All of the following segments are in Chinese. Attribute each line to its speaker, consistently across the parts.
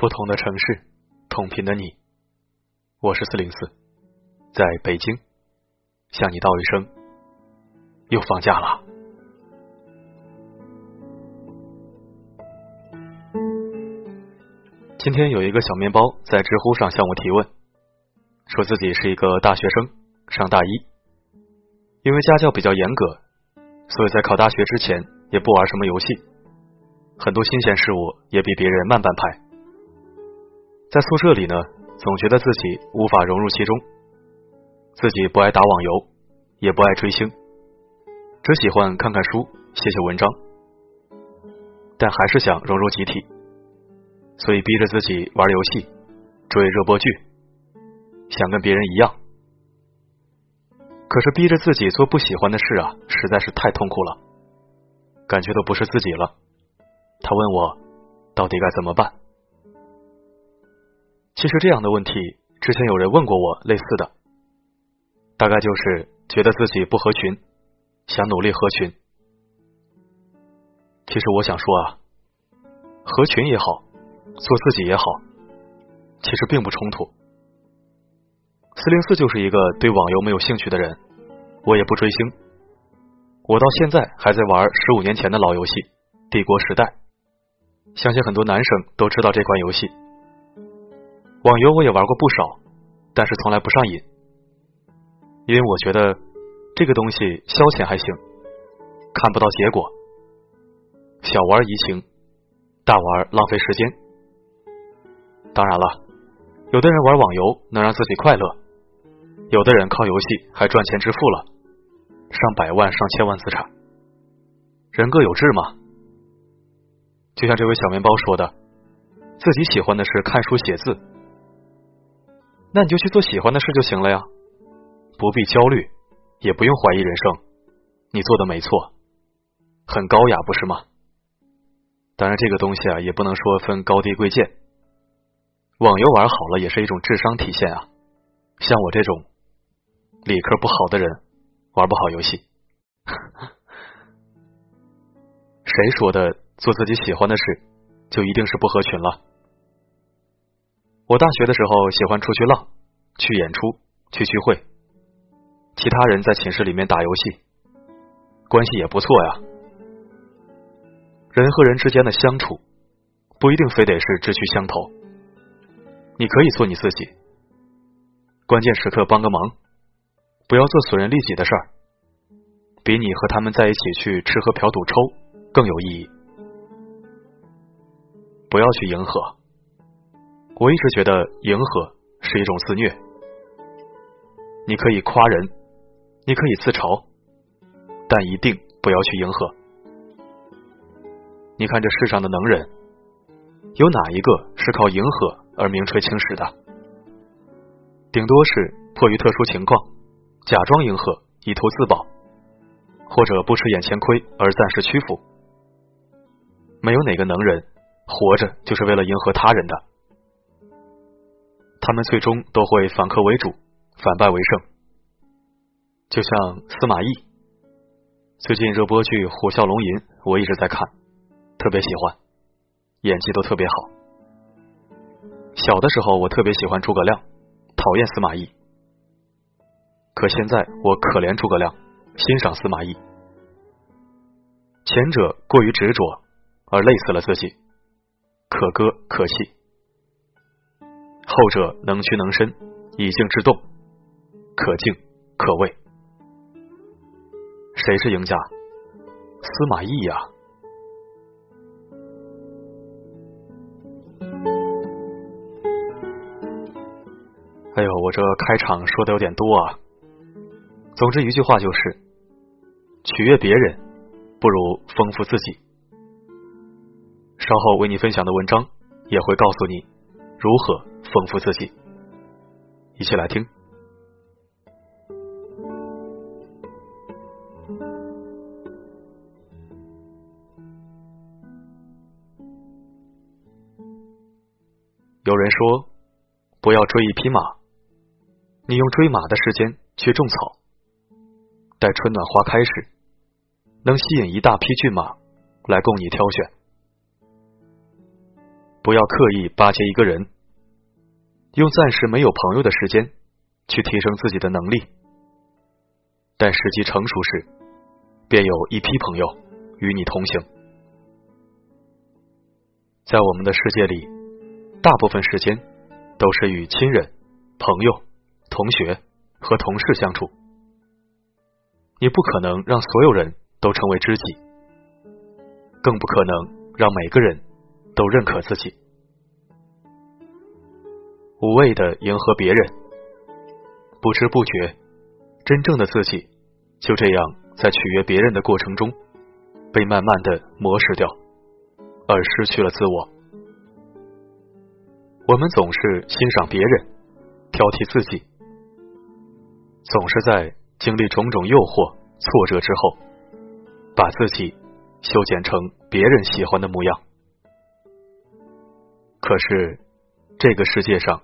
Speaker 1: 不同的城市，同频的你，我是四零四，在北京向你道一声，又放假了。今天有一个小面包在知乎上向我提问，说自己是一个大学生，上大一，因为家教比较严格，所以在考大学之前也不玩什么游戏，很多新鲜事物也比别人慢半拍。在宿舍里呢，总觉得自己无法融入其中，自己不爱打网游，也不爱追星，只喜欢看看书、写写文章，但还是想融入集体，所以逼着自己玩游戏、追热播剧，想跟别人一样。可是逼着自己做不喜欢的事啊，实在是太痛苦了，感觉都不是自己了。他问我，到底该怎么办？其实这样的问题，之前有人问过我类似的，大概就是觉得自己不合群，想努力合群。其实我想说啊，合群也好，做自己也好，其实并不冲突。四零四就是一个对网游没有兴趣的人，我也不追星，我到现在还在玩十五年前的老游戏《帝国时代》，相信很多男生都知道这款游戏。网游我也玩过不少，但是从来不上瘾，因为我觉得这个东西消遣还行，看不到结果，小玩怡情，大玩浪费时间。当然了，有的人玩网游能让自己快乐，有的人靠游戏还赚钱致富了，上百万、上千万资产，人各有志嘛。就像这位小面包说的，自己喜欢的是看书写字。那你就去做喜欢的事就行了呀，不必焦虑，也不用怀疑人生，你做的没错，很高雅，不是吗？当然，这个东西啊，也不能说分高低贵贱。网游玩好了也是一种智商体现啊，像我这种理科不好的人，玩不好游戏。谁说的做自己喜欢的事就一定是不合群了？我大学的时候喜欢出去浪，去演出，去聚会。其他人在寝室里面打游戏，关系也不错呀。人和人之间的相处，不一定非得是志趣相投。你可以做你自己，关键时刻帮个忙，不要做损人利己的事儿，比你和他们在一起去吃喝嫖赌抽更有意义。不要去迎合。我一直觉得迎合是一种自虐。你可以夸人，你可以自嘲，但一定不要去迎合。你看这世上的能人，有哪一个是靠迎合而名垂青史的？顶多是迫于特殊情况，假装迎合以图自保，或者不吃眼前亏而暂时屈服。没有哪个能人活着就是为了迎合他人的。他们最终都会反客为主，反败为胜。就像司马懿，最近热播剧《虎啸龙吟》，我一直在看，特别喜欢，演技都特别好。小的时候我特别喜欢诸葛亮，讨厌司马懿。可现在我可怜诸葛亮，欣赏司马懿。前者过于执着，而累死了自己，可歌可泣。后者能屈能伸，以静制动，可敬可畏。谁是赢家？司马懿呀！哎呦，我这开场说的有点多啊。总之一句话就是：取悦别人不如丰富自己。稍后为你分享的文章也会告诉你如何。丰富自己，一起来听。有人说，不要追一匹马，你用追马的时间去种草，待春暖花开时，能吸引一大批骏马来供你挑选。不要刻意巴结一个人，用暂时没有朋友的时间去提升自己的能力，但时机成熟时，便有一批朋友与你同行。在我们的世界里，大部分时间都是与亲人、朋友、同学和同事相处，你不可能让所有人都成为知己，更不可能让每个人都认可自己。无谓的迎合别人，不知不觉，真正的自己就这样在取悦别人的过程中，被慢慢的磨蚀掉，而失去了自我。我们总是欣赏别人，挑剔自己，总是在经历种种诱惑、挫折之后，把自己修剪成别人喜欢的模样。可是，这个世界上。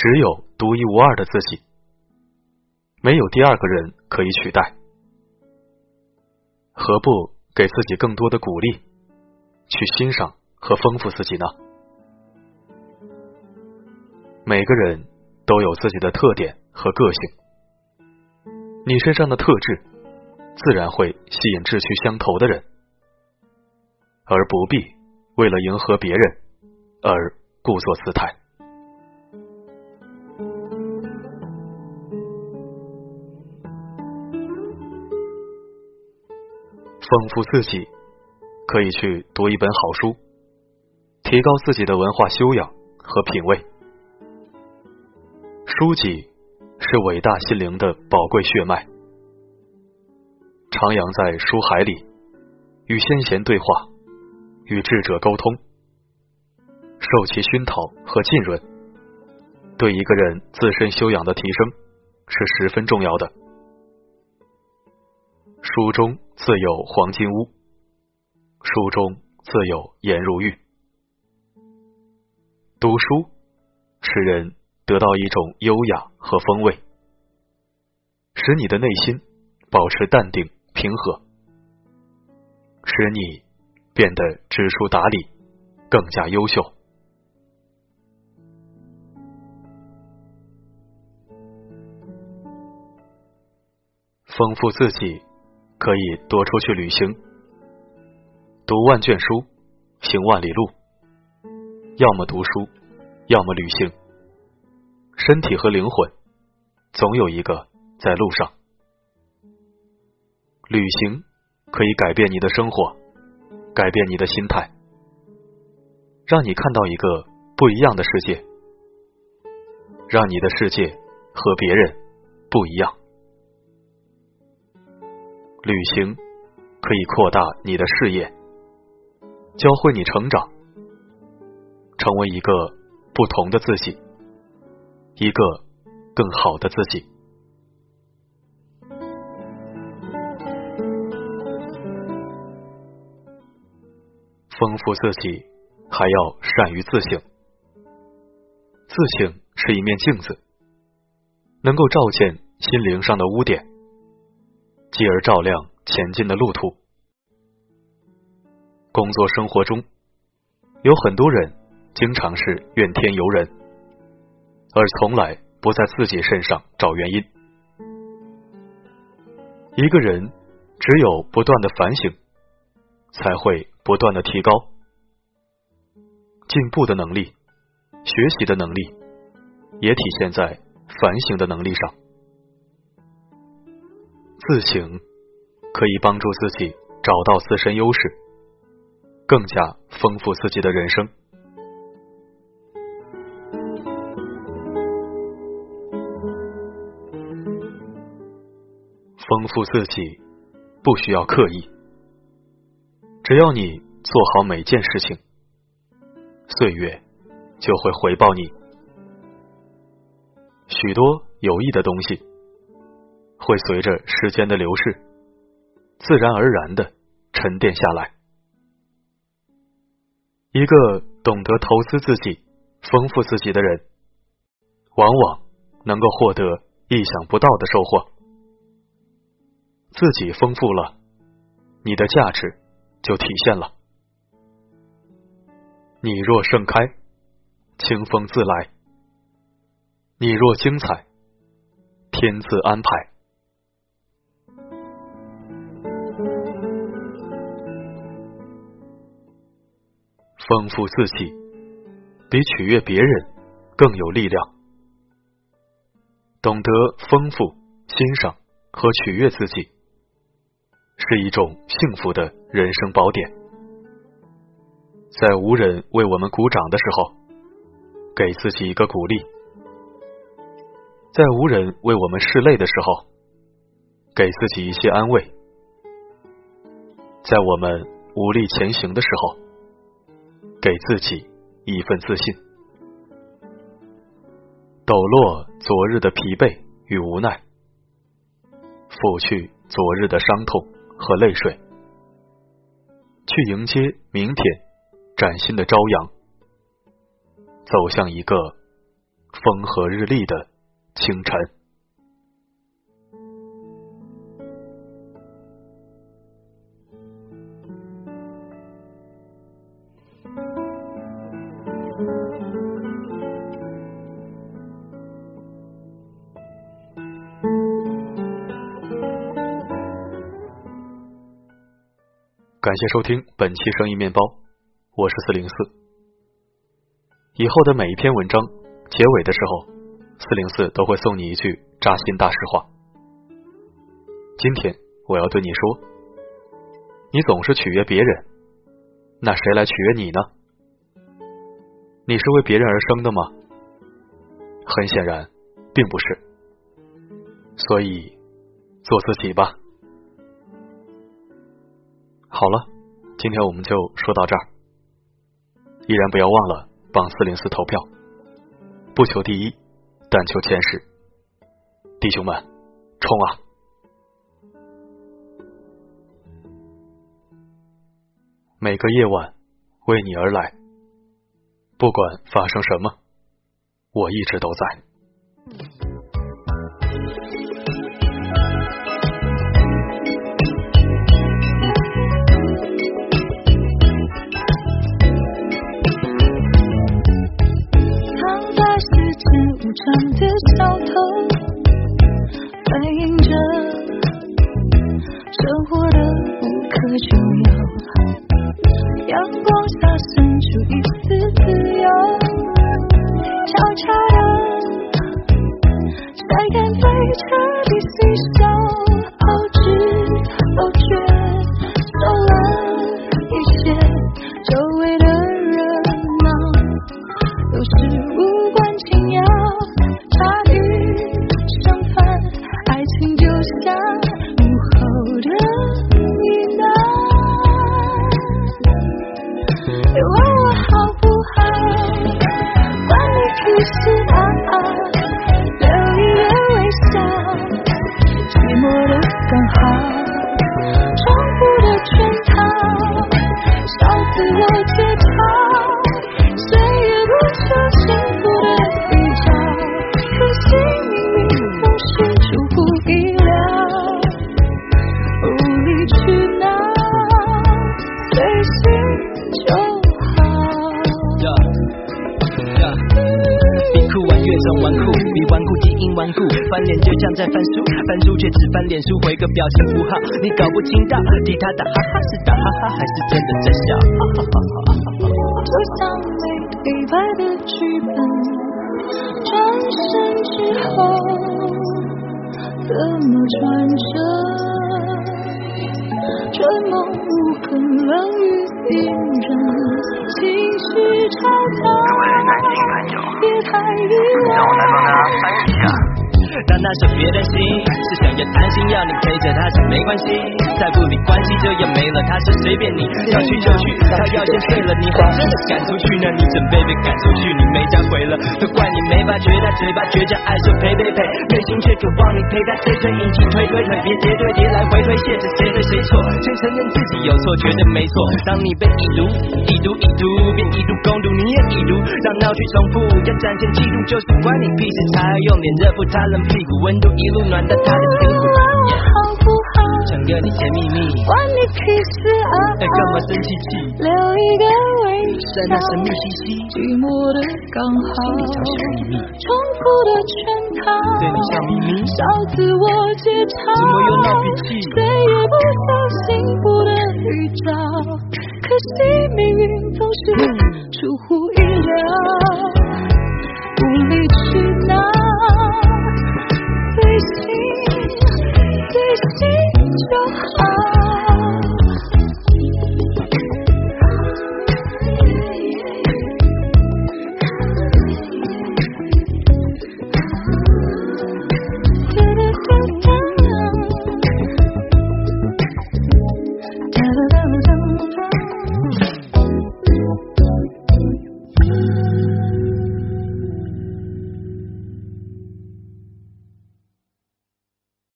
Speaker 1: 只有独一无二的自己，没有第二个人可以取代。何不给自己更多的鼓励，去欣赏和丰富自己呢？每个人都有自己的特点和个性，你身上的特质，自然会吸引志趣相投的人，而不必为了迎合别人而故作姿态。丰富自己，可以去读一本好书，提高自己的文化修养和品味。书籍是伟大心灵的宝贵血脉，徜徉在书海里，与先贤对话，与智者沟通，受其熏陶和浸润，对一个人自身修养的提升是十分重要的。书中自有黄金屋，书中自有颜如玉。读书使人得到一种优雅和风味，使你的内心保持淡定平和，使你变得知书达理，更加优秀。丰富自己。可以多出去旅行，读万卷书，行万里路。要么读书，要么旅行。身体和灵魂，总有一个在路上。旅行可以改变你的生活，改变你的心态，让你看到一个不一样的世界，让你的世界和别人不一样。旅行可以扩大你的视野，教会你成长，成为一个不同的自己，一个更好的自己。丰富自己，还要善于自省。自省是一面镜子，能够照见心灵上的污点。继而照亮前进的路途。工作生活中，有很多人经常是怨天尤人，而从来不在自己身上找原因。一个人只有不断的反省，才会不断的提高进步的能力，学习的能力也体现在反省的能力上。自省可以帮助自己找到自身优势，更加丰富自己的人生。丰富自己不需要刻意，只要你做好每件事情，岁月就会回报你许多有益的东西。会随着时间的流逝，自然而然的沉淀下来。一个懂得投资自己、丰富自己的人，往往能够获得意想不到的收获。自己丰富了，你的价值就体现了。你若盛开，清风自来；你若精彩，天自安排。丰富自己，比取悦别人更有力量。懂得丰富、欣赏和取悦自己，是一种幸福的人生宝典。在无人为我们鼓掌的时候，给自己一个鼓励；在无人为我们拭泪的时候，给自己一些安慰；在我们无力前行的时候。给自己一份自信，抖落昨日的疲惫与无奈，拂去昨日的伤痛和泪水，去迎接明天崭新的朝阳，走向一个风和日丽的清晨。感谢收听本期生意面包，我是四零四。以后的每一篇文章结尾的时候，四零四都会送你一句扎心大实话。今天我要对你说，你总是取悦别人，那谁来取悦你呢？你是为别人而生的吗？很显然，并不是。所以，做自己吧。好了，今天我们就说到这儿。依然不要忘了帮四零四投票，不求第一，但求前十。弟兄们，冲啊！每个夜晚为你而来，不管发生什么，我一直都在。
Speaker 2: 更好只翻脸书，回个表情符号，你搞不清到底他打哈哈是打哈哈还是真的在笑。
Speaker 3: 就像被黑白的剧本，转身之后怎么转折？春梦无痕，冷雨隐忍，情绪吵杂，别太依赖。让我来帮他翻译一下。
Speaker 2: 但那是别担心，是想要心，要你陪着他是没关系。再不理关系就要没了，他是随便你，想去就去。他要先睡了，你还真的赶出去？那你准备被赶出去？你没家回了，都怪你没发觉，他嘴巴倔强，爱说陪陪陪，内心却渴望你陪他推推引擎推推推，别叠对叠来回推，现实谁对谁错？先承认自己有错，绝对没错。当你被已读，已读已读，便以毒攻毒，你也已读，让闹剧重复，要展现嫉妒，就是关你屁事。才用脸热敷他冷。屁股温度一路暖到他的心。
Speaker 3: 好不好？
Speaker 2: 想跟了你甜蜜蜜。
Speaker 3: 啊，
Speaker 2: 再干嘛生气气？
Speaker 3: 留一个微笑，
Speaker 2: 在那神秘兮兮，
Speaker 3: 寂寞的刚好。
Speaker 2: 心里藏秘密，
Speaker 3: 重复的圈套，
Speaker 2: 对你笑眯眯，
Speaker 3: 笑自我解嘲。
Speaker 2: 怎么又闹脾气？
Speaker 3: 谁也不想幸福的预兆，可惜命运总是出乎意料，不离去。